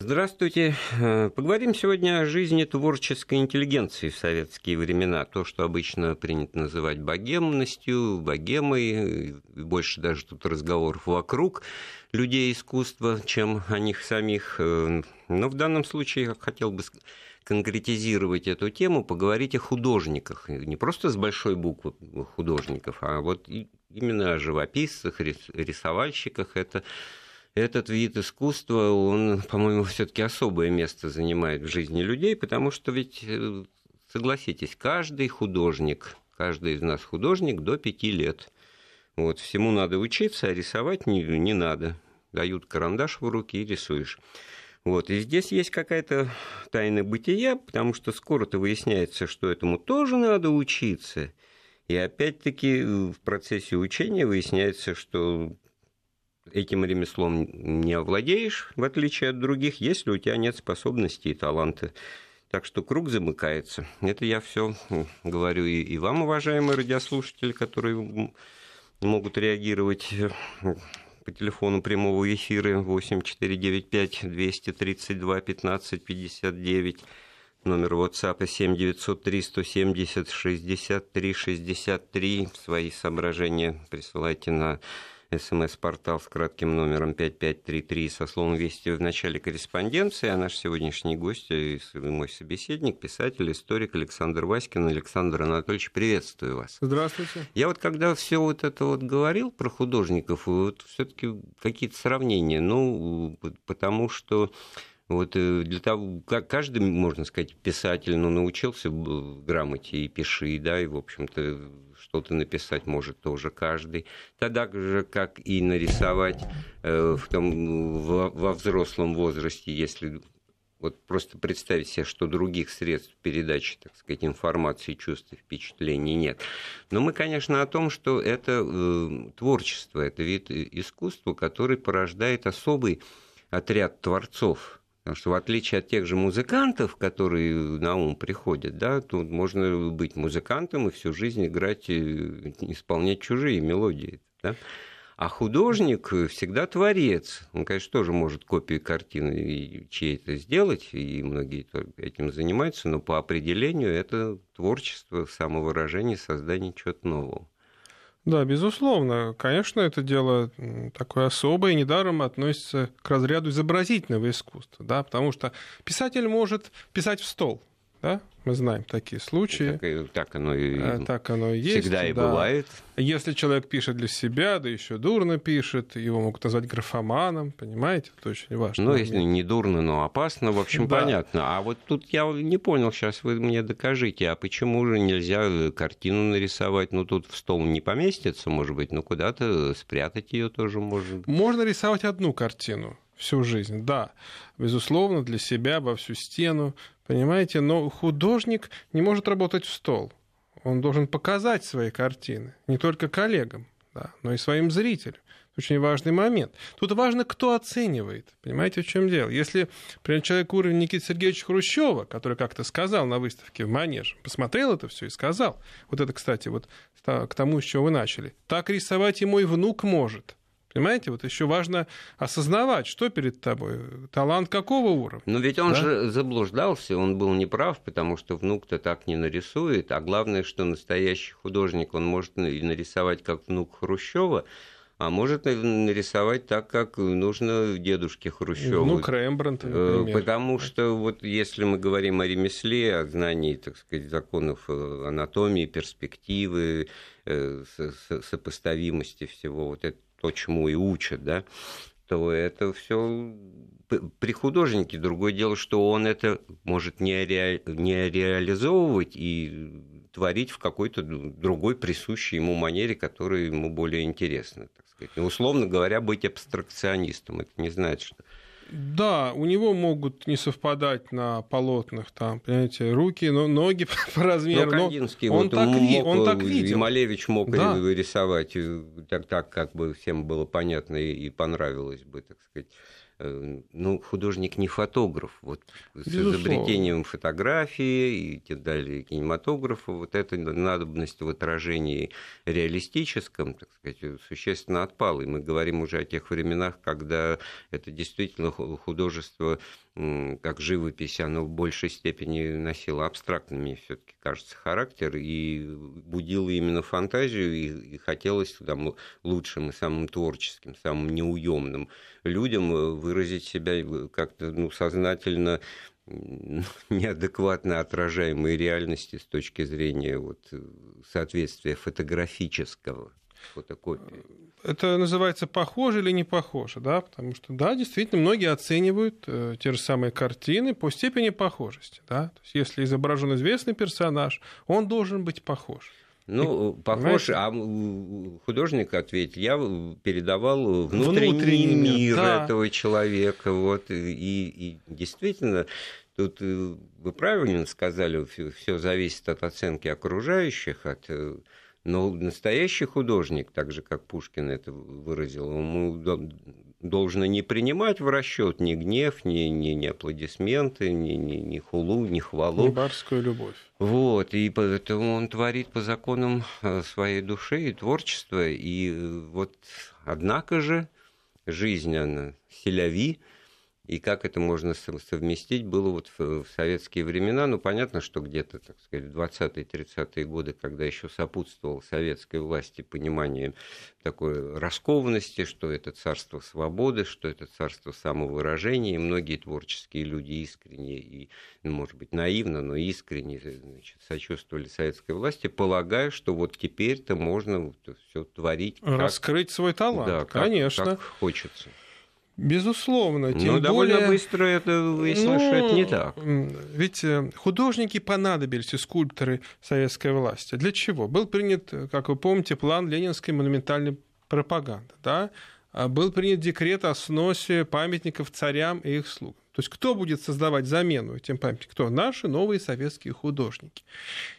Здравствуйте. Э, поговорим сегодня о жизни творческой интеллигенции в советские времена. То, что обычно принято называть богемностью, богемой. Больше даже тут разговоров вокруг людей искусства, чем о них самих. Э, но в данном случае я хотел бы конкретизировать эту тему, поговорить о художниках. Не просто с большой буквы художников, а вот именно о живописцах, рисовальщиках. Это этот вид искусства, он, по-моему, все-таки особое место занимает в жизни людей, потому что ведь, э, согласитесь, каждый художник, каждый из нас художник до пяти лет. Вот, всему надо учиться, а рисовать не, не надо. Дают карандаш в руки и рисуешь. Вот, и здесь есть какая-то тайна бытия, потому что скоро-то выясняется, что этому тоже надо учиться. И опять-таки в процессе учения выясняется, что этим ремеслом не овладеешь, в отличие от других, если у тебя нет способностей и таланта. Так что круг замыкается. Это я все говорю и, вам, уважаемые радиослушатели, которые могут реагировать э, по телефону прямого эфира 8495 232 15 59 номер WhatsApp 7903 170 63 63. Свои соображения присылайте на СМС-портал с кратким номером 5533 со словом «Вести» в начале корреспонденции. А наш сегодняшний гость и мой собеседник, писатель, историк Александр Васькин. Александр Анатольевич, приветствую вас. Здравствуйте. Я вот когда все вот это вот говорил про художников, вот все-таки какие-то сравнения, ну, потому что вот э, для того, как каждый, можно сказать, писатель, ну, научился грамоте и пиши, да, и, в общем-то, что-то написать может тоже каждый. Тогда же, как и нарисовать э, в том, во, во взрослом возрасте, если вот просто представить себе, что других средств передачи, так сказать, информации, чувств и впечатлений нет. Но мы, конечно, о том, что это э, творчество, это вид искусства, который порождает особый отряд творцов, Потому что в отличие от тех же музыкантов, которые на ум приходят, да, тут можно быть музыкантом и всю жизнь играть, исполнять чужие мелодии. Да? А художник всегда творец. Он, конечно, тоже может копии картины чьей-то сделать, и многие этим занимаются, но по определению это творчество, самовыражение, создание чего-то нового. Да, безусловно. Конечно, это дело такое особое, недаром относится к разряду изобразительного искусства, да, потому что писатель может писать в стол, да, мы знаем такие случаи. Так, так оно и а, так оно и есть. Всегда и да. бывает. Если человек пишет для себя, да еще дурно пишет, его могут назвать графоманом, понимаете, это очень важно. Ну, если не дурно, но опасно, в общем, да. понятно. А вот тут я не понял, сейчас вы мне докажите, а почему же нельзя картину нарисовать? Ну, тут в стол не поместится, может быть, но куда-то спрятать ее тоже можно. Можно рисовать одну картину всю жизнь, да, безусловно, для себя, во всю стену, Понимаете? Но художник не может работать в стол. Он должен показать свои картины не только коллегам, да, но и своим зрителям. Очень важный момент. Тут важно, кто оценивает. Понимаете, в чем дело? Если, например, человек уровень Никиты Сергеевича Хрущева, который как-то сказал на выставке в Манеж, посмотрел это все и сказал, вот это, кстати, вот к тому, с чего вы начали, так рисовать и мой внук может. Понимаете, вот еще важно осознавать, что перед тобой, талант какого уровня. Но ведь он да? же заблуждался, он был неправ, потому что внук-то так не нарисует, а главное, что настоящий художник, он может и нарисовать как внук Хрущева, а может нарисовать так, как нужно дедушке Хрущеву. Внук Рембрандта, э, например. Потому что вот если мы говорим о ремесле, о знании, так сказать, законов э, анатомии, перспективы, э, сопоставимости всего вот этого, то, чему и учат, да, то это все при художнике другое дело, что он это может не, ре... не реализовывать и творить в какой-то другой присущей ему манере, которая ему более интересна, так сказать. И, условно говоря, быть абстракционистом. Это не значит, что да, у него могут не совпадать на полотнах, там, понимаете, руки, но ноги по размеру. Но Кандинский, он, вот, так, мог, он так видел. И Малевич мог да. рисовать э, так, так, как бы всем было понятно и понравилось бы, так сказать. Э, ну, художник не фотограф. Вот Безусловно. с изобретением фотографии и так далее, кинематографа, вот эта надобность в отражении реалистическом, так сказать, существенно отпала. И мы говорим уже о тех временах, когда это действительно художество как живопись, оно в большей степени носило абстрактный, мне все-таки кажется, характер и будило именно фантазию, и, и хотелось там, лучшим и самым творческим, самым неуемным людям э, выразить себя как-то ну, сознательно неадекватно отражаемой реальности с точки зрения вот, соответствия фотографического фотокопии. Это называется похоже или не похоже, да? Потому что, да, действительно, многие оценивают э, те же самые картины по степени похожести, да? То есть, если изображен известный персонаж, он должен быть похож. Ну, и, похож, понимаете? а художник ответил, я передавал внутренний, внутренний мир да. этого человека, вот, и, и действительно, тут э, вы правильно сказали, все зависит от оценки окружающих, от э, но настоящий художник, так же как Пушкин это выразил, ему должно не принимать в расчет ни гнев, ни, ни, ни аплодисменты, ни, ни, ни хулу, ни хвалу. Ни барскую любовь. Вот, и поэтому он творит по законам э, своей души и творчества. И э, вот, однако же, жизнь, она селяви, и как это можно совместить, было вот в советские времена. Ну, понятно, что где-то, так сказать, в 20-30-е годы, когда еще сопутствовал советской власти понимание такой раскованности, что это царство свободы, что это царство самовыражения, и многие творческие люди искренне и, ну, может быть, наивно, но искренне значит, сочувствовали советской власти, полагая, что вот теперь-то можно все творить. Раскрыть как, свой талант, да, конечно. Как хочется. Безусловно. Тем Но довольно более, быстро это выяснилось, ну, что это не так. Ведь э, художники понадобились, и скульпторы советской власти. Для чего? Был принят, как вы помните, план ленинской монументальной пропаганды. Да? А был принят декрет о сносе памятников царям и их слугам. То есть кто будет создавать замену этим памятникам? Кто? Наши новые советские художники.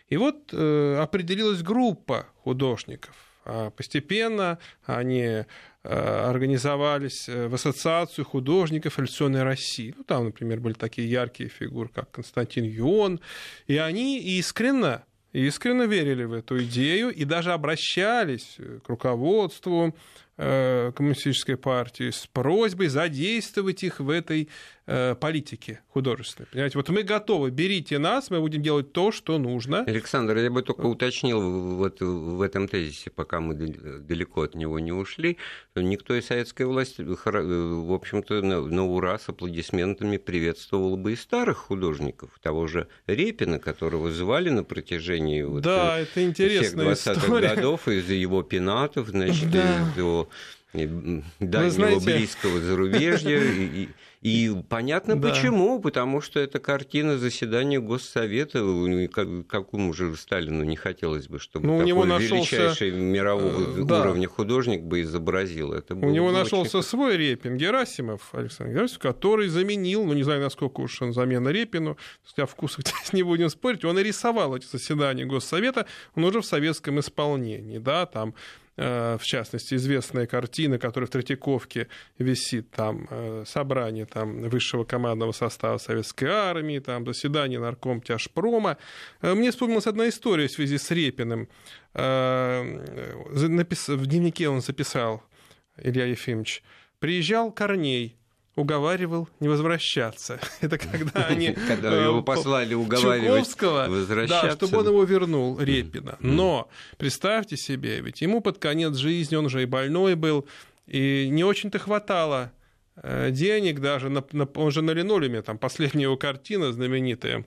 И вот э, определилась группа художников. А постепенно они Э, организовались э, в Ассоциацию художников революционной России. Ну, там, например, были такие яркие фигуры, как Константин Юон, и они искренне искренне верили в эту идею и даже обращались к руководству Э, коммунистической партии с просьбой задействовать их в этой э, политике художественной. Понимаете, вот мы готовы, берите нас, мы будем делать то, что нужно. Александр, я бы только уточнил вот в этом тезисе, пока мы далеко от него не ушли, никто из советской власти, в общем-то, на ура с аплодисментами приветствовал бы и старых художников, того же Репина, которого звали на протяжении вот да, это интересная всех 20-х годов из его пенатов, значит, да. из его дальнего знаете... близкого зарубежья. И, и понятно да. почему, потому что это картина заседания Госсовета, какому же Сталину не хотелось бы, чтобы ну, такой него нашелся... величайший мирового э, да. уровня художник бы изобразил. Это у него нашелся очень... свой Репин, Герасимов, Александр Герасимов, который заменил, ну не знаю, насколько уж он замена Репину, о вкусах не будем спорить, он и рисовал эти заседания Госсовета, он уже в советском исполнении, да, там Э, в частности, известная картина, которая в Третьяковке висит, там, э, собрание там, высшего командного состава Советской Армии, там, заседание нарком тяжпрома. Э, мне вспомнилась одна история в связи с Репиным. В дневнике он записал, Илья Ефимович, приезжал Корней, уговаривал не возвращаться. Это когда они... Когда э, его послали уговаривать возвращаться. Да, чтобы он его вернул, Репина. Но представьте себе, ведь ему под конец жизни, он уже и больной был, и не очень-то хватало э, денег даже, на, на, он же на линолеуме, там последняя его картина знаменитая,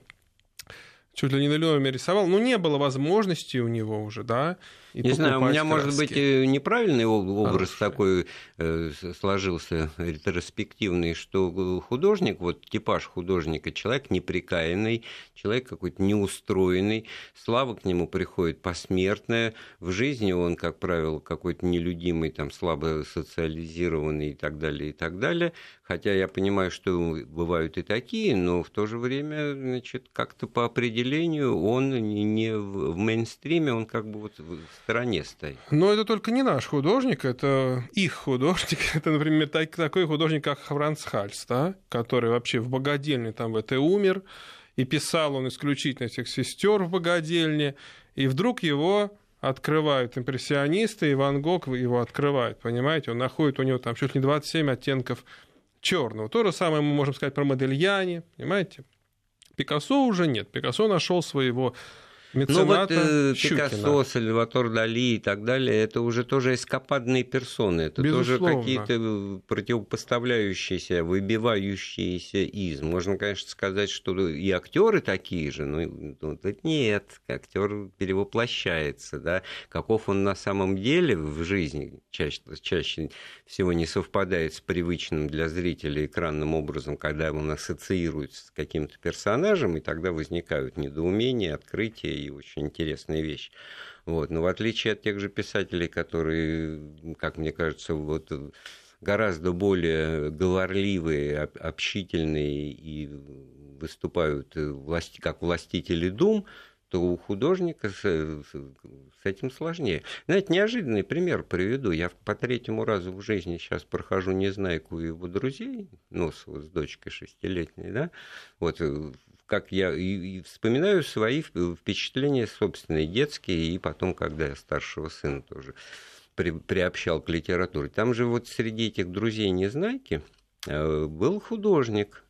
чуть ли не на линолеуме рисовал, но не было возможности у него уже, да, и Не знаю, у меня, краски. может быть, неправильный образ Хороший. такой э, сложился, ретроспективный, что художник, вот типаж художника, человек неприкаянный, человек какой-то неустроенный, слава к нему приходит посмертная, в жизни он, как правило, какой-то нелюдимый, там, слабо социализированный и так далее, и так далее. Хотя я понимаю, что бывают и такие, но в то же время, значит, как-то по определению он не в мейнстриме, он как бы вот стороне стоит. Но это только не наш художник, это их художник. Это, например, такой художник, как Франц Хальс, да, который вообще в богадельне там в этой умер, и писал он исключительно этих сестер в богадельне, и вдруг его открывают импрессионисты, и Ван Гог его открывает, понимаете? Он находит у него там чуть ли не 27 оттенков черного. То же самое мы можем сказать про Модельяне, понимаете? Пикассо уже нет. Пикассо нашел своего ну вот э, Пикассо, Сальватор Дали и так далее, это уже тоже эскападные персоны, это Безусловно. тоже какие-то э, противопоставляющиеся, выбивающиеся из. Можно, конечно, сказать, что и актеры такие же, но ну, нет, актер перевоплощается, да, каков он на самом деле в жизни чаще, чаще всего не совпадает с привычным для зрителя экранным образом, когда он ассоциируется с каким-то персонажем, и тогда возникают недоумения, открытия и очень интересная вещь. Вот. Но в отличие от тех же писателей, которые, как мне кажется, вот гораздо более говорливые, общительные и выступают власти, как властители дум, то у художника с, с этим сложнее. Знаете, неожиданный пример приведу. Я по третьему разу в жизни сейчас прохожу Незнайку и его друзей, Носова с дочкой шестилетней, да, вот как я и, вспоминаю свои впечатления собственные, детские, и потом, когда я старшего сына тоже при, приобщал к литературе. Там же вот среди этих друзей Незнайки э, был художник,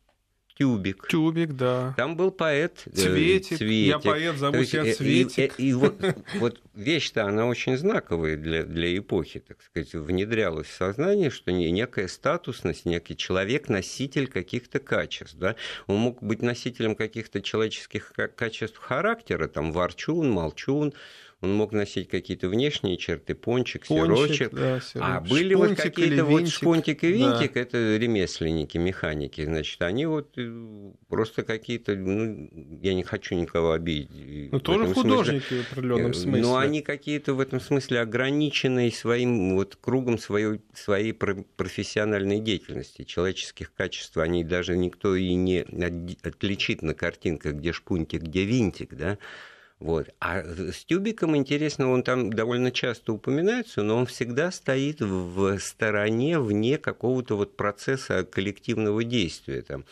Тюбик. Тюбик, да. Там был поэт э, Цветик. Цветик. Я поэт, зову есть, себя Цветик. И, и, и вот, вот вещь-то, она очень знаковая для, для эпохи, так сказать, внедрялась в сознание, что некая статусность, некий человек-носитель каких-то качеств. Да? Он мог быть носителем каких-то человеческих качеств характера, там, ворчун, молчун, он мог носить какие-то внешние черты, пончик, пончик сирочек. Да, а были шпунтик вот какие-то вот шпунтик и винтик, да. это ремесленники, механики, значит, они вот э, просто какие-то, ну, я не хочу никого обидеть. Ну, тоже художники смысле. в определенном э, смысле. Но они какие-то в этом смысле ограниченные своим вот кругом своей, своей профессиональной деятельности, человеческих качеств. Они даже никто и не отличит на картинках, где шпунтик, где винтик, да, вот. А с тюбиком интересно, он там довольно часто упоминается, но он всегда стоит в стороне, вне какого-то вот процесса коллективного действия. Там.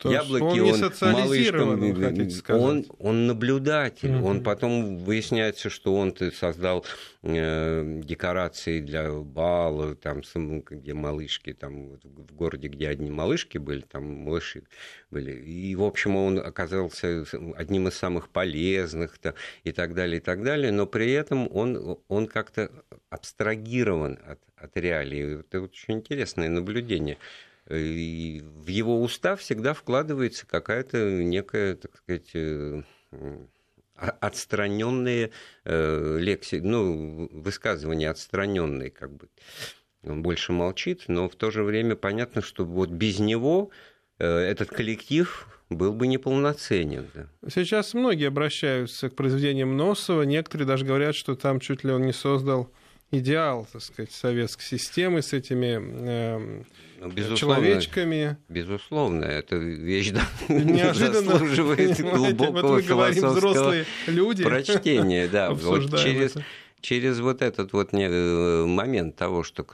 То Яблоки он, он малышкам, он, он наблюдатель. Угу. Он потом выясняется, что он создал э, декорации для бала, там, где малышки, там, в городе, где одни малышки были, там малыши были. И, в общем, он оказался одним из самых полезных то, и так далее, и так далее. Но при этом он, он как-то абстрагирован от, от реалий. Это очень интересное наблюдение и в его уста всегда вкладывается какая-то некая, так сказать, э, отстраненные э, лекси, ну, высказывания отстраненные, как бы. Он больше молчит, но в то же время понятно, что вот без него э, этот коллектив был бы неполноценен. Да. Сейчас многие обращаются к произведениям Носова, некоторые даже говорят, что там чуть ли он не создал идеал, так сказать, советской системы с этими э, безусловно, человечками. Безусловно, эта вещь да, Неожиданно, заслуживает глубокого вот философского люди прочтения. Да, вот через, это. Через вот этот вот э, момент того, что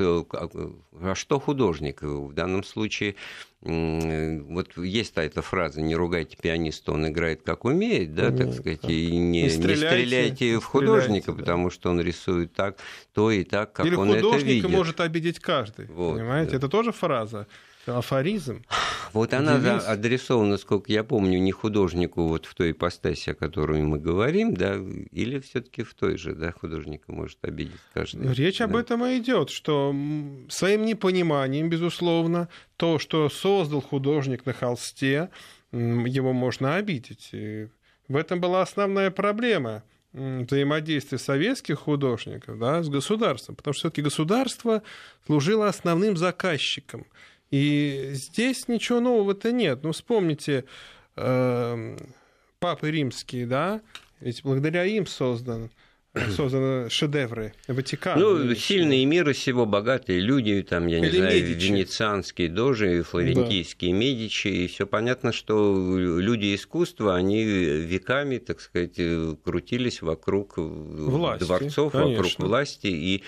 а что художник в данном случае вот есть эта фраза «не ругайте пианиста, он играет как умеет», да, так сказать, и не, не, стреляйте, не стреляйте в художника, стреляйте, потому что он рисует так, то и так, как Или он это видит. художника может обидеть каждый, вот, понимаете? Да. Это тоже фраза афоризм. Вот она да, адресована, насколько я помню, не художнику вот в той ипостаси, о которой мы говорим, да, или все таки в той же, да, художника может обидеть каждый. Речь да. об этом и идет, что своим непониманием, безусловно, то, что создал художник на холсте, его можно обидеть. И в этом была основная проблема взаимодействия советских художников да, с государством, потому что все-таки государство служило основным заказчиком – и здесь ничего нового-то нет. Ну, вспомните, э, папы римские, да, ведь благодаря им создан созданы шедевры Ватикана. Ну, сильные мира сего, богатые люди, там, я не Или знаю, Медичи. венецианские дожи, флорентийские да. Медичи, и все понятно, что люди искусства, они веками, так сказать, крутились вокруг власти, дворцов, конечно. вокруг власти, и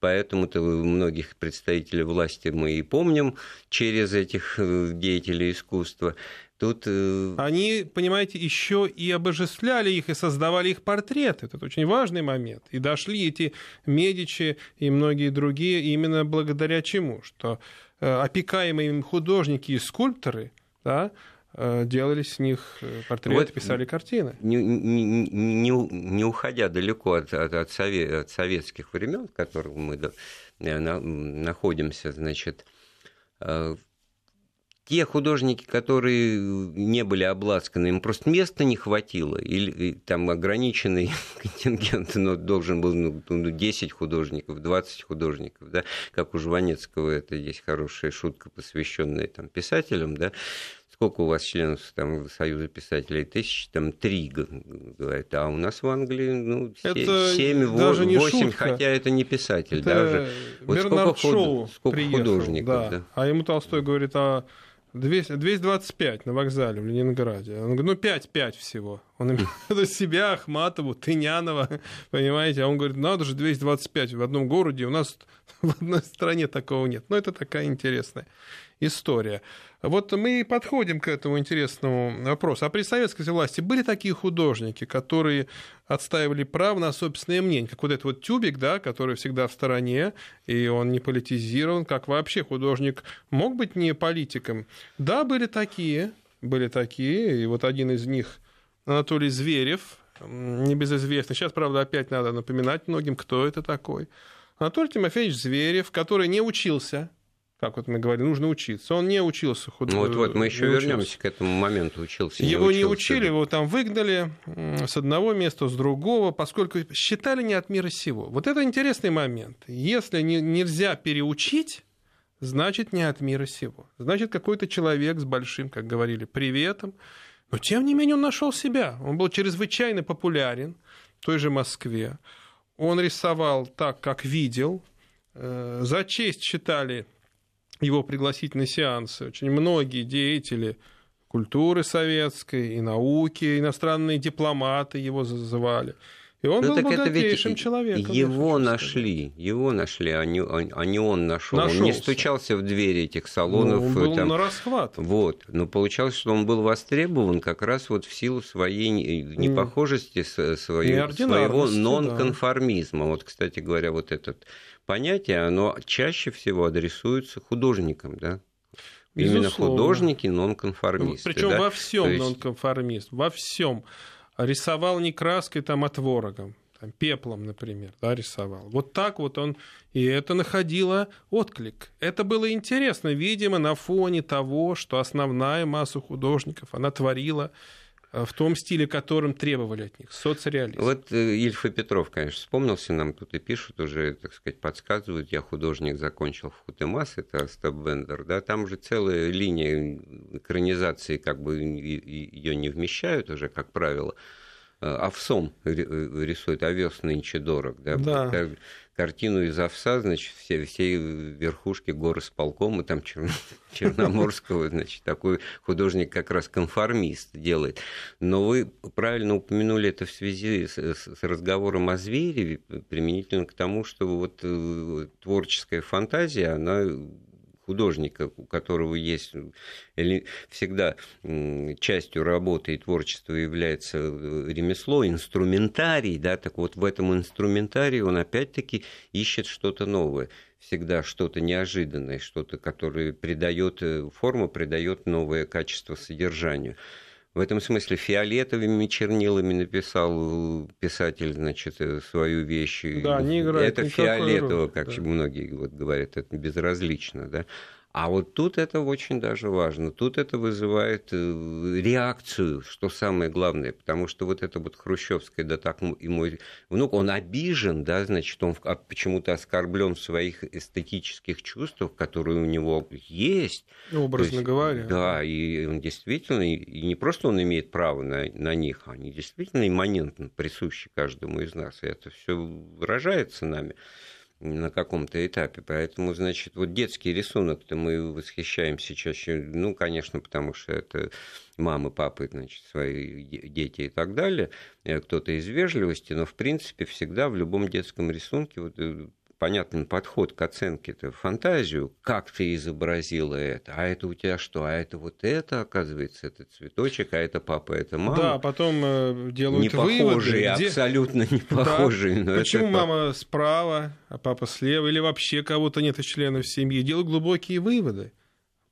Поэтому-то многих представителей власти мы и помним через этих э, деятелей искусства. Тут... Э, Они, понимаете, еще и обожествляли их и создавали их портреты. Это очень важный момент. И дошли эти Медичи и многие другие именно благодаря чему? Что опекаемые им художники и скульпторы, да, делали с них портреты, вот писали картины. Не, не, не, не уходя далеко от, от, от, совет, от советских времен, в которых мы находимся, значит, те художники, которые не были обласканы, им просто места не хватило, или там ограниченный контингент, но должен был ну, 10 ну, художников, 20 художников, да, как у Жванецкого, это есть хорошая шутка, посвященная там писателям, да, сколько у вас членов там, Союза писателей? Тысяч, там, три, говорят. А у нас в Англии, ну, семь, восемь, хотя это не писатель это даже. Вот Бернард сколько, Шоу сколько приехал, художников, да. да. А ему Толстой говорит, а 200, 225 на вокзале в Ленинграде. Он говорит, ну 5-5 всего. Он имеет в себя, Ахматову, Тынянова, понимаете? А он говорит, надо же 225 в одном городе, у нас в одной стране такого нет. Но это такая интересная история. Вот мы подходим к этому интересному вопросу. А при советской власти были такие художники, которые отстаивали право на собственное мнение, как вот этот вот тюбик, да, который всегда в стороне, и он не политизирован, как вообще художник мог быть не политиком. Да, были такие, были такие, и вот один из них Анатолий Зверев, небезызвестный. Сейчас, правда, опять надо напоминать многим, кто это такой. Анатолий Тимофеевич Зверев, который не учился как вот мы говорили, нужно учиться. Он не учился художнику. Ну, вот, вот мы еще вернемся к этому моменту, учился. Его не, учился, не учили, его там выгнали с одного места, с другого, поскольку считали не от мира сего. Вот это интересный момент. Если не, нельзя переучить, значит не от мира сего. Значит, какой-то человек с большим, как говорили, приветом. Но тем не менее он нашел себя. Он был чрезвычайно популярен в той же Москве. Он рисовал так, как видел. Э, за честь считали его пригласить на сеансы очень многие деятели культуры советской и науки, иностранные дипломаты его зазывали. И он ну, был богатейшим человеком. Его нашли, его нашли, а не, а не он нашел. Он не стучался в двери этих салонов. Ну, он был там, на расхват. Вот. Но получалось, что он был востребован как раз вот в силу своей непохожести, своей, своего нонконформизма. Да. Вот, кстати говоря, вот этот понятие, оно чаще всего адресуется художникам, да? Безусловно. Именно художники нонконформисты. Причем да? во всем есть... нонконформист, во всем. Рисовал не краской, там, а творогом, там, пеплом, например, да, рисовал. Вот так вот он, и это находило отклик. Это было интересно, видимо, на фоне того, что основная масса художников, она творила в том стиле, которым требовали от них, соцреализм. Вот э, Ильф и Петров, конечно, вспомнился, нам тут и пишут уже, так сказать, подсказывают, я художник, закончил в Хутемас, это Остап Бендер, да, там же целая линия экранизации, как бы ее не вмещают уже, как правило, э, овсом рисует, овес нынче дорог, да, да картину из овса, значит, все, все верхушки горы с полком, и там Чер... Черноморского, значит, такой художник как раз конформист делает. Но вы правильно упомянули это в связи с, с разговором о звере, применительно к тому, что вот э, творческая фантазия, она художника, у которого есть всегда частью работы и творчества является э, ремесло, инструментарий, да, так вот в этом инструментарии он опять-таки ищет что-то новое всегда что-то неожиданное, что-то, которое придает э, форму, придает новое качество содержанию. В этом смысле фиолетовыми чернилами написал писатель, значит, э, свою вещь. Да, не играет Это фиолетово, как да. многие вот говорят, это безразлично, да. А вот тут это очень даже важно. Тут это вызывает э, реакцию, что самое главное, потому что вот это вот хрущевское, да так и мой внук, он обижен, да, значит, он а почему-то оскорблен в своих эстетических чувствах, которые у него есть. Образно есть, говоря. Да, и он действительно, и не просто он имеет право на, на них, они действительно имманентно присущи каждому из нас, и это все выражается нами на каком-то этапе. Поэтому, значит, вот детский рисунок-то мы восхищаемся чаще, ну, конечно, потому что это мамы, папы, значит, свои дети и так далее, э, кто-то из вежливости, но, в принципе, всегда в любом детском рисунке вот, э, понятный подход к оценке, это фантазию, как ты изобразила это, а это у тебя что, а это вот это, оказывается, это цветочек, а это папа, это мама. Да, потом э, делают не похожие, выводы. Где... абсолютно не похожие. Да. Почему это... мама справа, а папа слева, или вообще кого-то нет из членов семьи, делают глубокие выводы.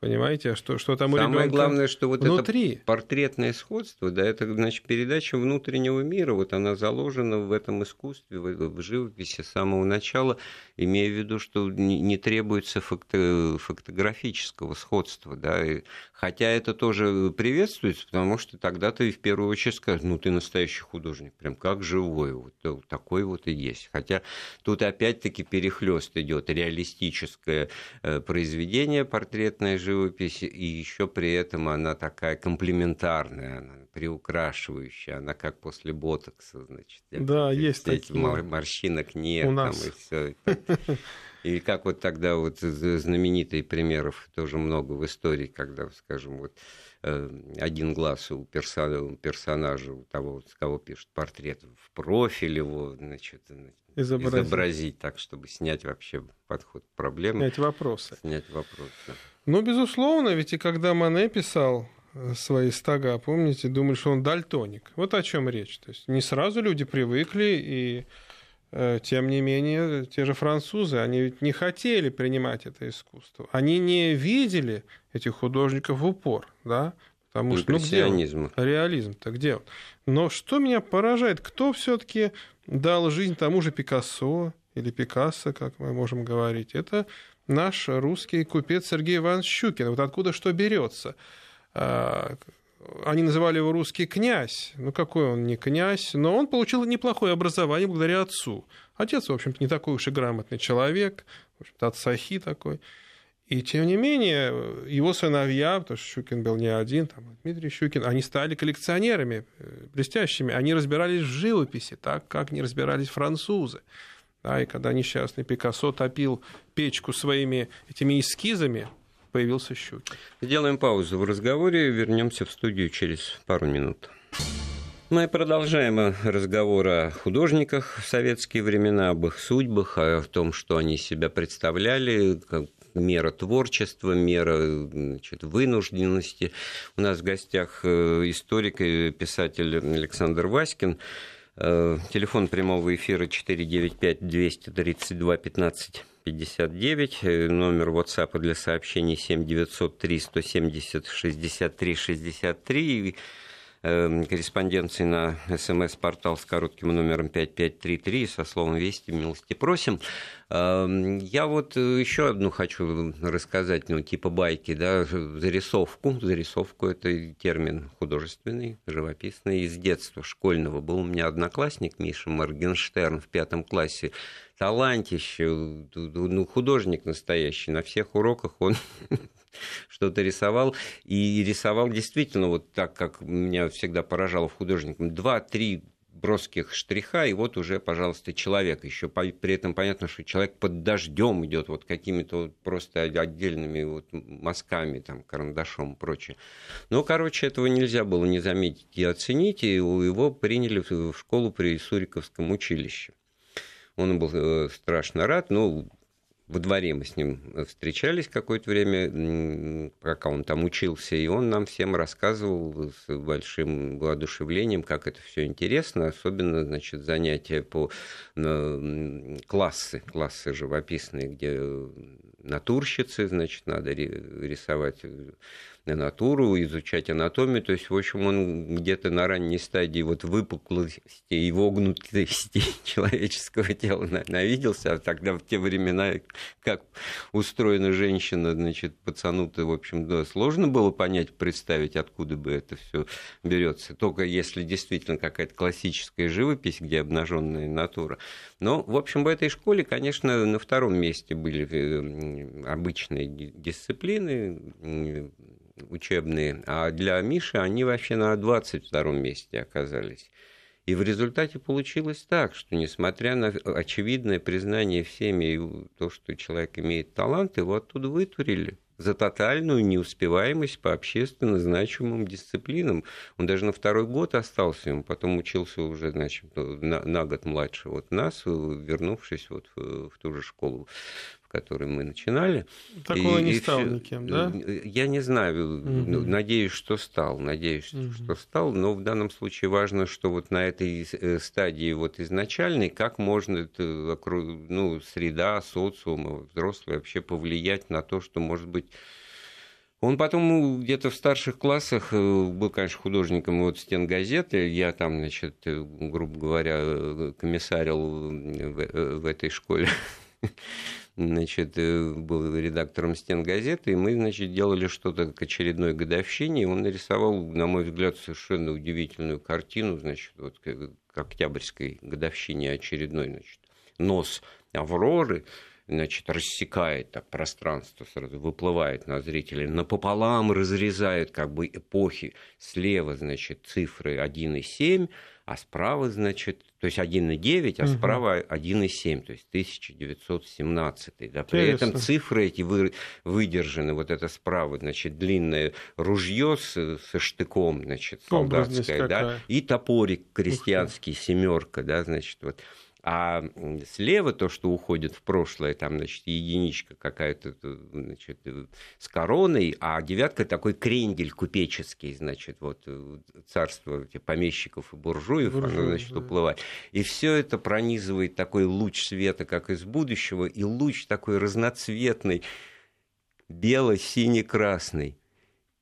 Понимаете, а что, что там Самое у ребенка главное, что вот внутри. это портретное сходство, да, это значит передача внутреннего мира, вот она заложена в этом искусстве, в, в живописи с самого начала, имея в виду, что не, не требуется факто, фотографического сходства, да, и, хотя это тоже приветствуется, потому что тогда ты в первую очередь скажешь, ну ты настоящий художник, прям как живой, вот, вот такой вот и есть. Хотя тут опять-таки перехлест идет реалистическое э, произведение портретное живописи, и еще при этом она такая комплементарная, она приукрашивающая, она как после ботокса, значит. Да, эти, есть эти такие. Морщинок нет, У нас. там и все. Или как вот тогда вот знаменитый примеров тоже много в истории, когда, скажем, вот один глаз у персонажа, у того, с кого пишет портрет, в профиль его, значит, изобразить. изобразить так, чтобы снять вообще подход к проблеме. Снять вопросы. Снять вопросы. Да. Ну, безусловно, ведь и когда Мане писал э, свои стога, помните, думали, что он дальтоник. Вот о чем речь. То есть не сразу люди привыкли, и э, тем не менее, те же французы, они ведь не хотели принимать это искусство. Они не видели этих художников в упор, да, Потому что, ну, где он? Реализм-то где он? Но что меня поражает, кто все-таки дал жизнь тому же Пикассо или Пикассо, как мы можем говорить? Это наш русский купец Сергей Иванович Щукин. Вот откуда что берется? Они называли его русский князь. Ну, какой он не князь, но он получил неплохое образование благодаря отцу. Отец, в общем-то, не такой уж и грамотный человек, в общем-то, отцахи такой. И тем не менее, его сыновья, потому что Щукин был не один, там, Дмитрий Щукин, они стали коллекционерами э, блестящими. Они разбирались в живописи, так как не разбирались французы. Да, и когда несчастный Пикассо топил печку своими этими эскизами, появился Щукин. Сделаем паузу в разговоре, вернемся в студию через пару минут. Мы продолжаем разговор о художниках в советские времена, об их судьбах, о том, что они себя представляли, мера творчества, мера значит, вынужденности. У нас в гостях э, историк и писатель Александр Васькин. Э, телефон прямого эфира 495-232-15 59, номер WhatsApp для сообщений 7903 170 63 63 Эм, корреспонденции на смс-портал с коротким номером 5533 со словом «Вести» милости просим. Эм, я вот э, еще одну хочу рассказать, ну, типа байки, да, зарисовку. Зарисовку – это термин художественный, живописный, из детства школьного. Был у меня одноклассник Миша Моргенштерн в пятом классе талантище, ну, художник настоящий. На всех уроках он что-то рисовал. И рисовал действительно вот так, как меня всегда поражало в художнике. Два-три броских штриха, и вот уже, пожалуйста, человек. Еще при этом понятно, что человек под дождем идет вот какими-то вот просто отдельными вот мазками, там, карандашом и прочее. Но, короче, этого нельзя было не заметить и оценить, и его приняли в школу при Суриковском училище. Он был э, страшно рад, ну, во дворе мы с ним встречались какое-то время, пока он там учился, и он нам всем рассказывал с большим воодушевлением, как это все интересно, особенно, значит, занятия по классы, классы живописные, где натурщицы, значит, надо рисовать натуру, изучать анатомию. То есть, в общем, он где-то на ранней стадии вот выпуклости и вогнутости человеческого тела навиделся. А тогда в те времена, как устроена женщина, значит, пацану-то, в общем, да, сложно было понять, представить, откуда бы это все берется. Только если действительно какая-то классическая живопись, где обнаженная натура. Но, в общем, в этой школе, конечно, на втором месте были э, обычные дисциплины, учебные, а для Миши они вообще на 22 месте оказались. И в результате получилось так, что несмотря на очевидное признание всеми, то, что человек имеет талант, его оттуда вытурили. за тотальную неуспеваемость по общественно значимым дисциплинам. Он даже на второй год остался, он потом учился уже, значит, на, на год младше вот нас, вернувшись вот в, в ту же школу в которой мы начинали. Такого и, не и стал все... никем, да? Я не знаю, угу. надеюсь, что стал, надеюсь, угу. что стал, но в данном случае важно, что вот на этой э, стадии вот изначальной, как можно ну, среда, социум, взрослые вообще повлиять на то, что может быть он потом где-то в старших классах э, был, конечно, художником вот стен газеты. Я там, значит, э, грубо говоря, комиссарил в, в этой школе значит, э, был редактором «Стен газеты», и мы, значит, делали что-то к очередной годовщине, и он нарисовал, на мой взгляд, совершенно удивительную картину, значит, вот к октябрьской годовщине очередной, значит, нос Авроры, значит, рассекает так пространство, сразу выплывает на зрителей, напополам разрезает как бы эпохи. Слева, значит, цифры 1,7, а справа, значит, то есть 1,9, а угу. справа 1,7, то есть 1917. Да. При этом цифры эти вы, выдержаны, вот это справа, значит, длинное ружье с, со штыком, значит, солдатское, да, и топорик крестьянский, семерка, да, значит, вот. А слева то, что уходит в прошлое, там, значит, единичка какая-то, значит, э, с короной, а девятка такой крендель купеческий, значит, вот э, царство помещиков и буржуев, Буржуй, оно, значит, да. уплывает. И все это пронизывает такой луч света, как из будущего, и луч такой разноцветный, бело-синий-красный.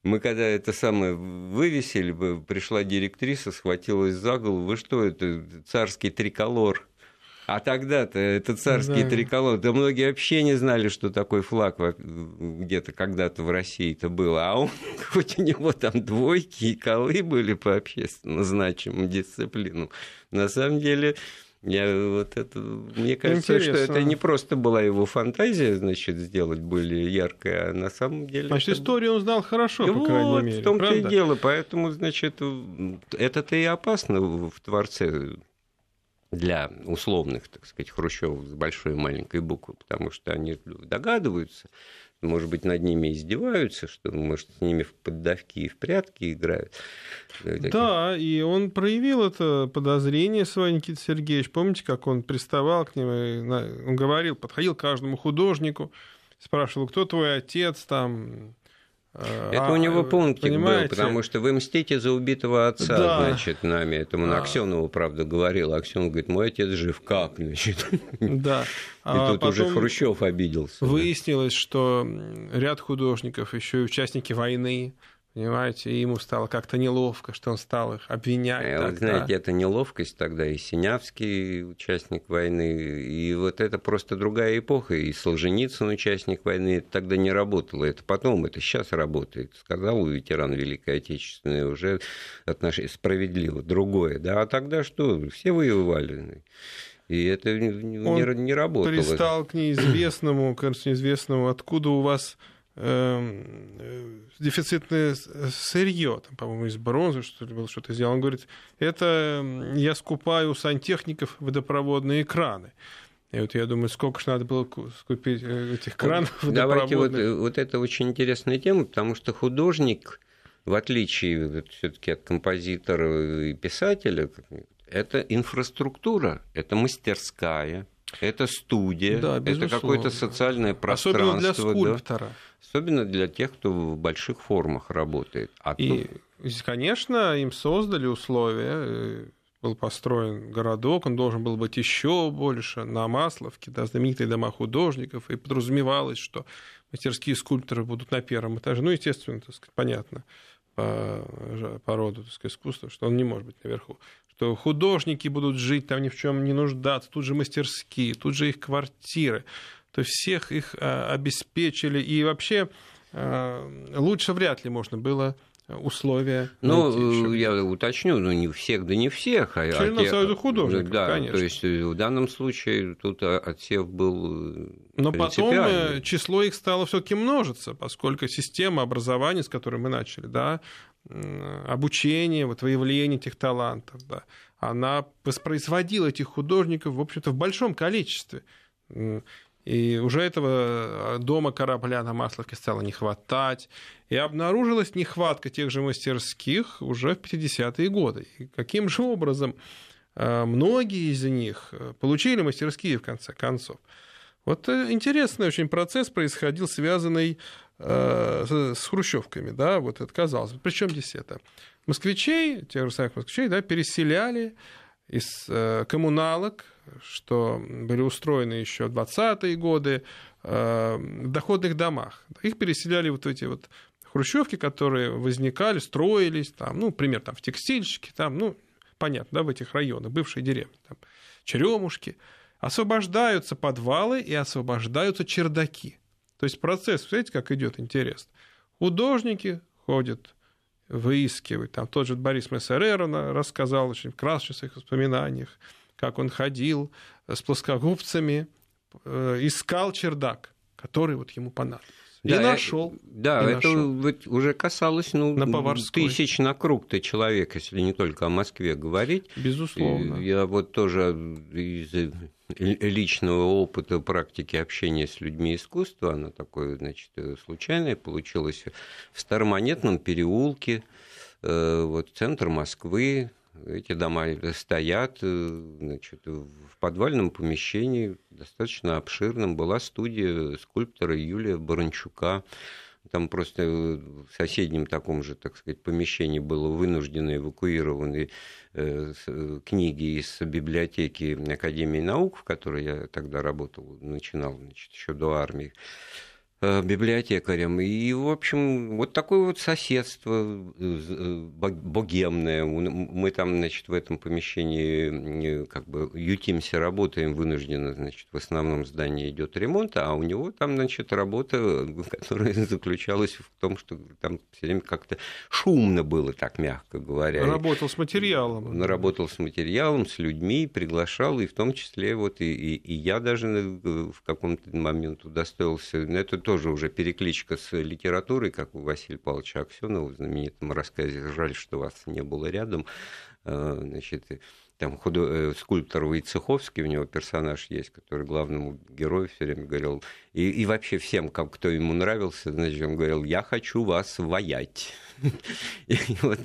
Мы когда это самое вывесили, пришла директриса, схватилась за голову, вы что, это царский триколор? А тогда-то это царский да. триколор. Да многие вообще не знали, что такой флаг где-то когда-то в России-то был. А он, хоть у него там двойки и колы были по общественно значимым дисциплинам, на самом деле... Я вот это, мне кажется, Интересно. что это не просто была его фантазия, значит, сделать более яркой, а на самом деле. Значит, это... историю он знал хорошо, и по вот, крайней мере. В том-то и дело, поэтому, значит, это-то и опасно в творце для условных, так сказать, хрущевых с большой и маленькой буквы, потому что они догадываются, может быть, над ними издеваются, что, может, с ними в поддавки и в прятки играют. Да, и он проявил это подозрение свое, Никита Сергеевич. Помните, как он приставал к нему, он говорил, подходил к каждому художнику, спрашивал, кто твой отец, там, это а, у него пунктик понимаете? был, потому что вы мстите за убитого отца, да. значит, нами. Это он а. Аксенову, правда, говорил. Аксенов говорит, мой отец жив. Как, значит? Да. И а тут уже Хрущев обиделся. Выяснилось, что ряд художников, еще и участники войны, Понимаете, и ему стало как-то неловко, что он стал их обвинять. А, тогда. знаете, это неловкость тогда и Синявский участник войны, и вот это просто другая эпоха, и Солженицын участник войны, это тогда не работало, это потом, это сейчас работает. Сказал ветеран Великой Отечественной, уже отношение справедливо, другое, да, а тогда что, все воевали. И это не, не, не работало. Он пристал к неизвестному, кажется, неизвестному, откуда у вас э, дефицитное сырье, там, по-моему, из бронзы, что ли, было что-то сделано. Он говорит, это я скупаю у сантехников водопроводные краны. И вот я думаю, сколько же надо было скупить э, этих кранов Давайте вот, вот это очень интересная тема, потому что художник, в отличие вот, все-таки от композитора и писателя, это инфраструктура, это мастерская, это студия, да, это какое-то социальное пространство. Особенно для скульптора. Да? Особенно для тех, кто в больших формах работает. А и, тут... конечно, им создали условия. Э, был построен городок, он должен был быть еще больше на Масловке, да, знаменитые дома художников, и подразумевалось, что мастерские скульпторы будут на первом этаже. Ну, естественно, так сказать, понятно по, по роду так сказать, искусства, что он не может быть наверху что художники будут жить там ни в чем не нуждаться, тут же мастерские, тут же их квартиры. То есть всех их а, обеспечили. И вообще а, лучше вряд ли можно было условия. Ну, найти, я уточню, ну не всех, да не всех. А Членов те... Союза художников, да, конечно. То есть э, в данном случае тут отсев был э, Но потом э, число их стало все таки множиться, поскольку система образования, с которой мы начали, да, обучение, вот выявление этих талантов, да, она воспроизводила этих художников, в общем-то, в большом количестве. И уже этого дома корабля на Масловке стало не хватать. И обнаружилась нехватка тех же мастерских уже в 50-е годы. И каким же образом многие из них получили мастерские в конце концов? Вот интересный очень процесс происходил, связанный э, с хрущевками, да, вот это казалось. Причем здесь это? Москвичей, тех же самых москвичей, да, переселяли из э, коммуналок, что были устроены еще в 20-е годы, э, в доходных домах. Их переселяли вот эти вот хрущевки, которые возникали, строились, там, ну, например, там, в текстильщике, там, ну, понятно, да, в этих районах, бывшие деревни, там, черемушки – освобождаются подвалы и освобождаются чердаки. То есть процесс, смотрите, как идет интересно. Художники ходят, выискивают. Там тот же Борис Мессерера рассказал очень красочных воспоминаниях, как он ходил с плоскогубцами, э, искал чердак, который вот ему понадобился. И да, нашел. Да, и это нашел. уже касалось ну, на тысяч на круг-то человек, если не только о Москве говорить. Безусловно. Я вот тоже из личного опыта практики общения с людьми искусства, она такое, значит, случайное получилось в Старомонетном переулке, э, вот центр Москвы, эти дома стоят, э, значит, в подвальном помещении, достаточно обширном, была студия скульптора Юлия Баранчука. Там просто в соседнем таком же, так сказать, помещении было вынуждены эвакуированы э, книги из библиотеки Академии наук, в которой я тогда работал, начинал значит, еще до армии. Э, библиотекарем. И, в общем, вот такое вот соседство э, э, богемное. Мы там, значит, в этом помещении как бы ютимся, работаем вынужденно, значит, в основном здании идет ремонт, а у него там, значит, работа, которая заключалась в том, что там все время как-то шумно было, так мягко говоря. Работал с материалом. Работал с материалом, с людьми, приглашал, и в том числе вот и, и, и я даже в каком-то момент удостоился, это тоже уже перекличка с литературой, как у Василия Павловича Аксенова в знаменитом рассказе «Жаль, что вас не было рядом». Э, значит, там худо... Э, скульптор Войцеховский, у него персонаж есть, который главному герою все время говорил, и, и вообще всем, как, кто ему нравился, значит, он говорил, я хочу вас воять. И вот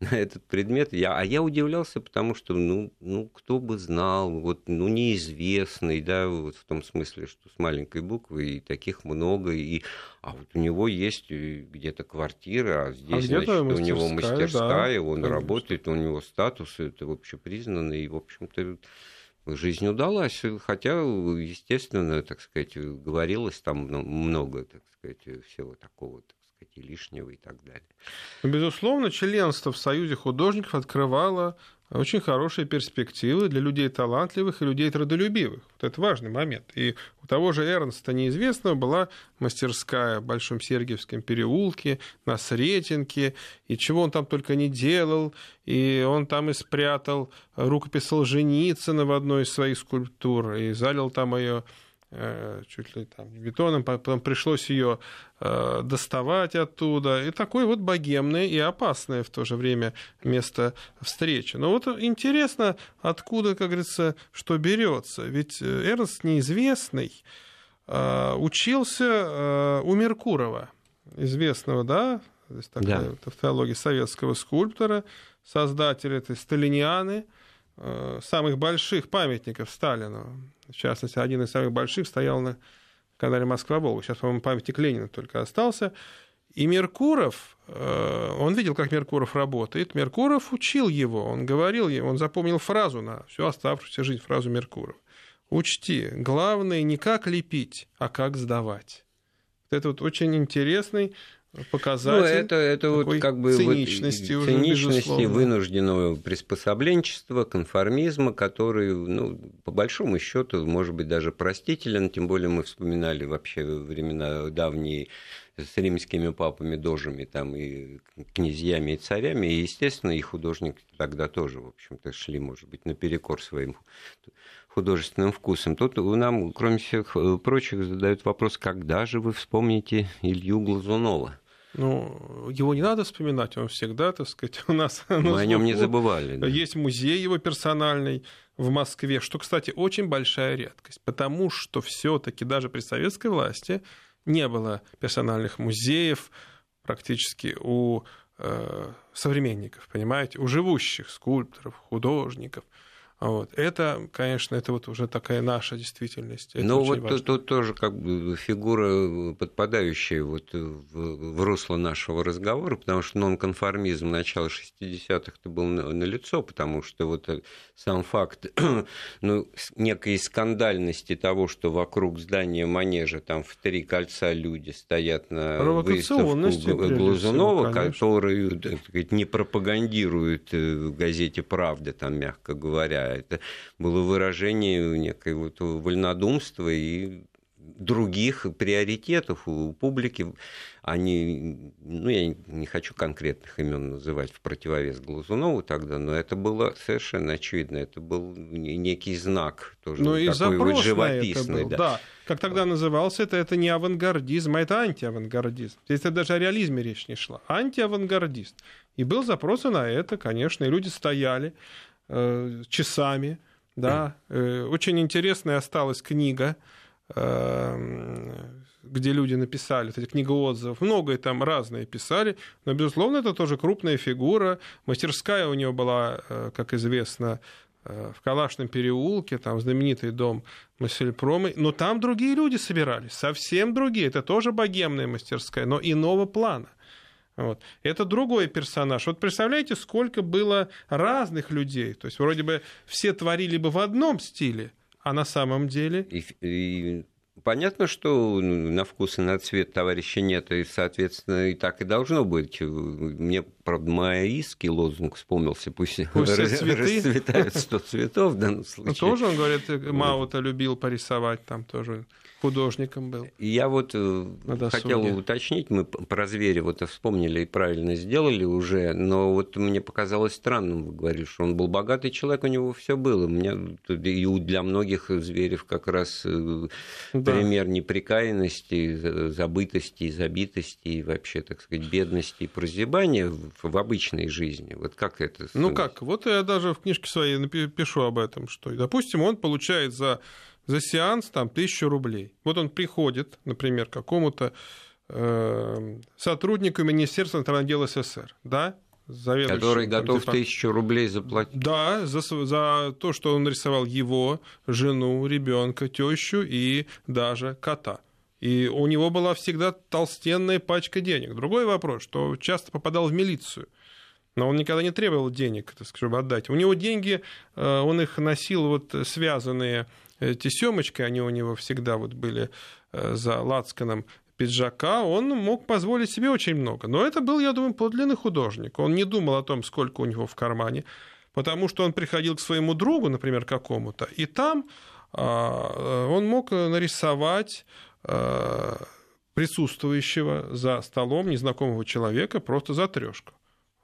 на этот предмет я, а я удивлялся, потому что, ну, ну, кто бы знал, вот, ну, неизвестный, да, вот в том смысле, что с маленькой буквы и таких много, и, а вот у него есть где-то квартира, а здесь, а значит, у него мастерская, да, он конечно. работает, у него статус, это общепризнанно, и, в общем-то, жизнь удалась, хотя, естественно, так сказать, говорилось там много, так сказать, всего такого, так сказать, и лишнего и так далее. Безусловно, членство в Союзе художников открывало очень хорошие перспективы для людей талантливых и людей трудолюбивых. Вот это важный момент. И у того же Эрнста неизвестного была мастерская в Большом Сергиевском переулке, на Сретенке, и чего он там только не делал. И он там и спрятал рукопись Солженицына в одной из своих скульптур, и залил там ее Э, чуть ли там не бетоном, потом пришлось ее э, доставать оттуда. И такое вот богемное и опасное в то же время место встречи. Но вот интересно, откуда, как говорится, что берется. Ведь э, Эрнст неизвестный учился у Меркурова, известного, да, здесь такая да. тавтология советского скульптора, создателя этой сталинианы, самых больших памятников Сталину. В частности, один из самых больших стоял на канале Москва-Волга. Сейчас, по-моему, памятник Ленина только остался. И Меркуров, э, он видел, как Меркуров работает. Меркуров учил его, он говорил, он запомнил фразу на всю оставшуюся жизнь, фразу Меркурова. Учти, главное не как лепить, а как сдавать. Это вот очень интересный показатель ну, это, это вот как бы циничности, вот, уже, циничности вынужденного приспособленчества, конформизма, который, ну, по большому счету, может быть, даже простителен, тем более мы вспоминали вообще времена давние с римскими папами, дожами, там, и князьями, и царями, и, естественно, и художники тогда тоже, в общем-то, шли, может быть, наперекор своим художественным вкусом. Тут нам, кроме всех прочих, задают вопрос, когда же вы вспомните Илью Глазунова? Ну, его не надо вспоминать, он всегда, так сказать, у нас... Мы о нем не забывали. Да. Есть музей его персональный в Москве, что, кстати, очень большая редкость, потому что все-таки даже при советской власти не было персональных музеев практически у э, современников, понимаете, у живущих скульпторов, художников – вот. Это, конечно, это вот уже такая наша действительность. Это ну вот тут, тут тоже как бы фигура, подпадающая вот в, в русло нашего разговора, потому что нонконформизм начала 60-х это был налицо, на потому что вот э, сам факт ну, некой скандальности того, что вокруг здания манежа там в три кольца люди стоят на выставку Глазунова, которую так сказать, не пропагандируют э, в газете «Правда», там, мягко говоря, это было выражение некой вот вольнодумства и других приоритетов у публики. Они, ну, я не хочу конкретных имен называть в противовес Глазунову тогда, но это было совершенно очевидно. Это был некий знак тоже ну, и такой вот живописный. Был, да. да. Как тогда назывался это, это не авангардизм, а это антиавангардизм. Здесь это даже о реализме речь не шла. Антиавангардист. И был запрос на это, конечно, и люди стояли часами. Да. Э, очень интересная осталась книга, э, где люди написали, эти книга отзывов, многое там разные писали, но, безусловно, это тоже крупная фигура. Мастерская у него была, как известно, в Калашном переулке, там знаменитый дом Массельпромы, но там другие люди собирались, совсем другие. Это тоже богемная мастерская, но иного плана. Вот. Это другой персонаж. Вот представляете, сколько было разных людей. То есть вроде бы все творили бы в одном стиле, а на самом деле... И, и понятно, что на вкус и на цвет товарища нет, и, соответственно, и так и должно быть. Мне, правда, маоистский лозунг вспомнился, пусть, пусть раз, цветы. расцветают сто цветов в данном ну, случае. Ну, тоже, он говорит, Мао-то любил порисовать там тоже художником был. Я вот э, хотел уточнить, мы про зверя вот вспомнили и правильно сделали уже, но вот мне показалось странным, вы говорили, что он был богатый человек, у него все было. У меня и для многих зверев как раз э, да. пример неприкаянности, забытости, забитости и вообще, так сказать, бедности и прозябания в обычной жизни. Вот как это? Ну как, вот я даже в книжке своей напишу об этом, что, допустим, он получает за за сеанс там тысячу рублей. Вот он приходит, например, к какому-то э, сотруднику Министерства иностранных дел СССР, да, Который готов там, тысячу рублей заплатить. Да, за, за то, что он нарисовал его, жену, ребенка, тещу и даже кота. И у него была всегда толстенная пачка денег. Другой вопрос, что часто попадал в милицию. Но он никогда не требовал денег, так чтобы отдать. У него деньги, э, он их носил вот связанные эти семочки, они у него всегда вот были э, за лацканом пиджака, он мог позволить себе очень много. Но это был, я думаю, подлинный художник. Он не думал о том, сколько у него в кармане, потому что он приходил к своему другу, например, какому-то, и там а, он мог нарисовать присутствующего за столом незнакомого человека просто за трешку.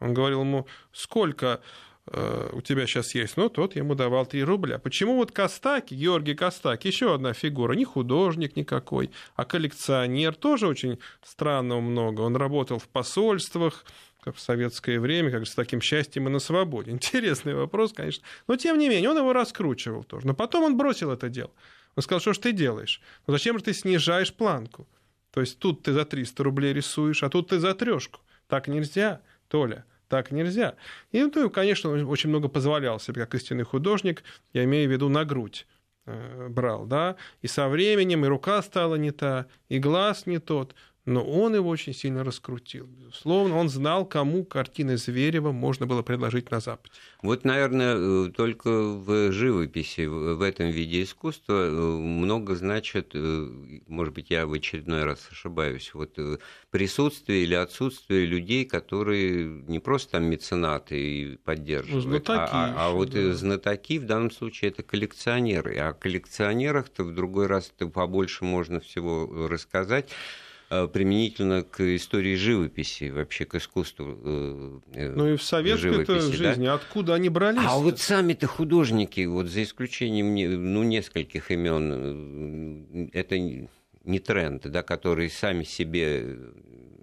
Он говорил ему, сколько Э, у тебя сейчас есть, ну, тот ему давал 3 рубля. Почему вот Костаки, Георгий Костаки, еще одна фигура, не художник никакой, а коллекционер, тоже очень странного много. Он работал в посольствах, как в советское время, как с таким счастьем и на свободе. Интересный вопрос, конечно. Но, тем не менее, он его раскручивал тоже. Но потом он бросил это дело. Он сказал, что ж ты делаешь? Ну, зачем же ты снижаешь планку? То есть тут ты за 300 рублей рисуешь, а тут ты за трешку. Так нельзя, Толя так нельзя. И, ну, конечно, он очень много позволял себе, как истинный художник, я имею в виду на грудь э, брал, да, и со временем и рука стала не та, и глаз не тот, но он его очень сильно раскрутил. Безусловно, он знал, кому картины Зверева можно было предложить на Западе. Вот, наверное, э, только в живописи, в этом виде искусства э, много значит, э, может быть, я в очередной раз ошибаюсь, вот присутствие или отсутствие людей, которые не просто там меценаты и поддерживают, знатоки а, а, а вот да. знатоки в данном случае это коллекционеры. А о коллекционерах-то в другой раз побольше можно всего рассказать. Э, применительно к истории живописи, вообще к искусству э, э, Ну и в советской жизни, да? откуда они брались? А вот сами-то художники, вот за исключением ну, нескольких имен, это не тренд, да, которые сами себе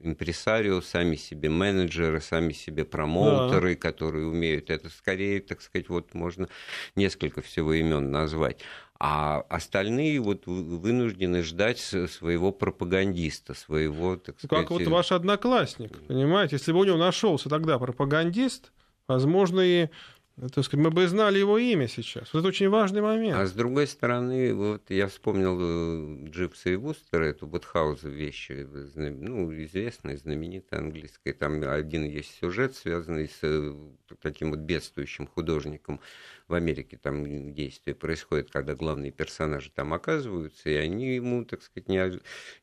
импресарио, сами себе менеджеры, сами себе промоутеры, да. которые умеют это скорее, так сказать, вот можно несколько всего имен назвать. А остальные вот вынуждены ждать своего пропагандиста, своего, так ну, сказать... Как вот ваш одноклассник, понимаете? Если бы у него нашелся тогда пропагандист, возможно, и так сказать, мы бы знали его имя сейчас. Вот это очень важный момент. А с другой стороны, вот я вспомнил э, Джипса и Вустера, эту Бутхауза вещи, ну, известная, знаменитая английская. Там один есть сюжет, связанный с э, таким вот бедствующим художником в Америке. Там действие происходит, когда главные персонажи там оказываются, и они ему, так сказать,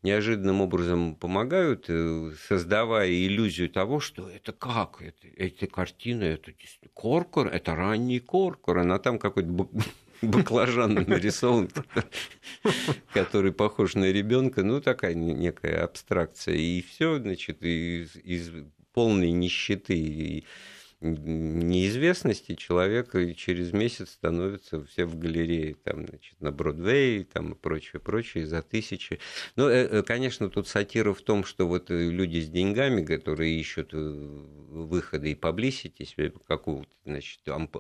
неожиданным образом помогают, э, создавая иллюзию того, что это как? Это, эти картины, это Коркор, это ранний Коркоран, а там какой-то баклажан нарисован, который похож на ребенка, ну такая некая абстракция, и все, значит, из, из полной нищеты и неизвестности человек через месяц становится все в галерее, там, значит, на Бродвее там, и прочее, прочее, за тысячи. Ну, э, э, конечно, тут сатира в том, что вот э, люди с деньгами, которые ищут выходы и себе какого-то, значит, амп,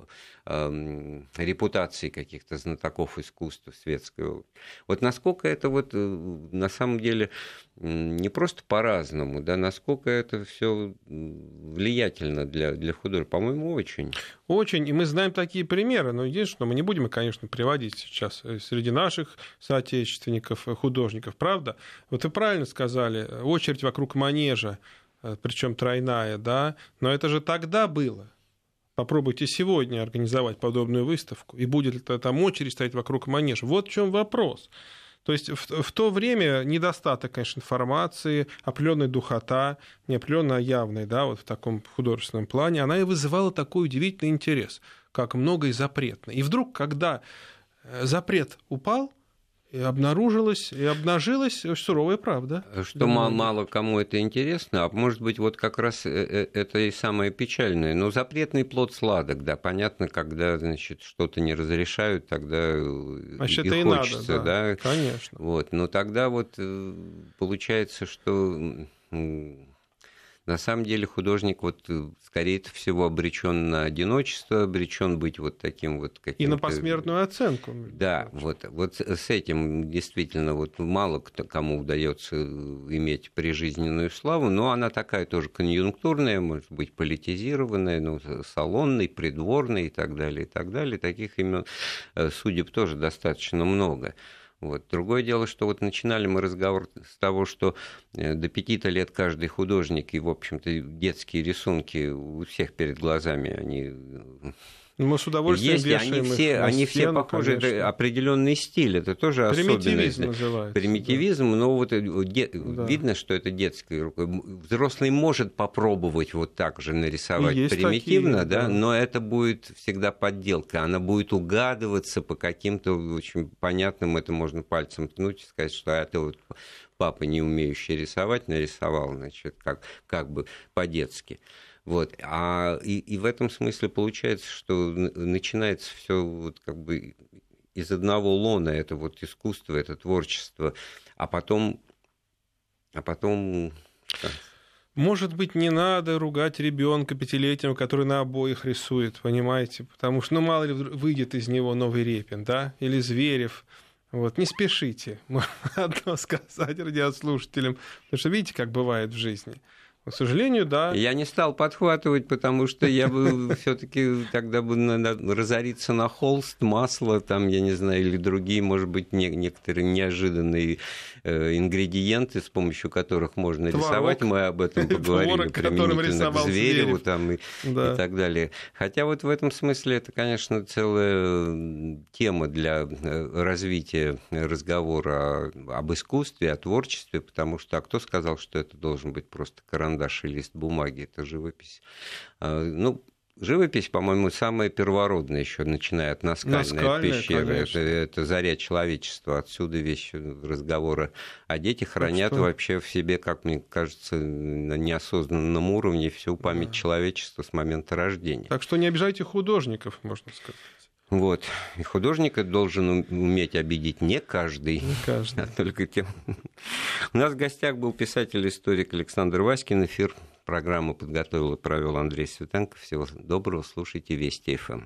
репутации каких-то знатоков искусства светского. Вот насколько это вот на самом деле не просто по-разному, да, насколько это все влиятельно для, для художника, по-моему, очень. Очень, и мы знаем такие примеры, но единственное, мы не будем, конечно, приводить сейчас э, среди наших соотечественников, э, художников, правда? Вот вы правильно сказали, очередь вокруг манежа, э, причем тройная, да, но это же тогда было. Попробуйте сегодня организовать подобную выставку, и будет ли там очередь стоять вокруг манежа. Вот в чем вопрос. То есть в, в то время недостаток, конечно, информации, определенная духота, не определенно явная, да, вот в таком художественном плане, она и вызывала такой удивительный интерес, как много и запретно. И вдруг, когда э, запрет упал, и обнаружилась, и обнажилась суровая правда. Что мало, мало кому это интересно, а может быть, вот как раз э, э, это и самое печальное. Но запретный плод сладок, да, понятно, когда, значит, что-то не разрешают, тогда э, Значит, и, и хочется, надо, да. да. Конечно. Вот, но тогда вот получается, что на самом деле художник вот э, скорее всего обречен на одиночество, обречен быть вот таким вот каким-то... И на посмертную оценку. Да, вот, вот с этим действительно вот мало кто, кому удается э, иметь прижизненную славу, но она такая тоже конъюнктурная, может быть политизированная, ну, салонный, придворный и так далее, и так далее. Таких имен э, судеб тоже достаточно много. Вот. Другое дело, что вот начинали мы разговор с того, что э, до пяти-то лет каждый художник, и, в общем-то, детские рисунки у всех перед глазами, они ну, мы с удовольствием Если они все, они все стену, похожи, конечно. это определенный стиль, это тоже Примитивизм особенность. называется. Примитивизм, да. но вот э, де, да. видно, что это детская рука. Взрослый может попробовать вот так же нарисовать Есть примитивно, такие, да, да, но это будет всегда подделка, она будет угадываться по каким-то очень понятным, это можно пальцем ткнуть и сказать, что это вот папа, не умеющий рисовать, нарисовал, значит, как, как бы по-детски. Вот. А, и, и в этом смысле получается, что начинается все вот как бы из одного лона, это вот искусство, это творчество, а потом, а потом может быть, не надо ругать ребенка пятилетнего, который на обоих рисует, понимаете? Потому что, ну, мало ли выйдет из него новый Репин, да? Или Зверев. Вот, не спешите, можно одно сказать радиослушателям, потому что видите, как бывает в жизни. К сожалению, да. Я не стал подхватывать, потому что я бы все-таки тогда бы разориться на холст, масло, там, я не знаю, или другие, может быть, некоторые неожиданные э, ингредиенты, с помощью которых можно Творог. рисовать. Мы об этом поговорили Творог, применительно к Звереву там, и, да. и так далее. Хотя вот в этом смысле это, конечно, целая тема для э, развития разговора об искусстве, о творчестве, потому что а кто сказал, что это должен быть просто карандаш? Карандаш и лист бумаги, это живопись. А, ну, Живопись, по-моему, самая первородная еще, начиная от наскальной, наскальная пещеры. Это, это заря человечества. Отсюда весь разговор о детях хранят что... вообще в себе, как мне кажется, на неосознанном уровне всю память да. человечества с момента рождения. Так что не обижайте художников, можно сказать. Вот. И художника должен уметь обидеть не каждый, не каждый. а только тем, У нас в гостях был писатель-историк Александр Васькин. Эфир программы подготовил и провел Андрей Светенко. Всего доброго. Слушайте Вести ФМ.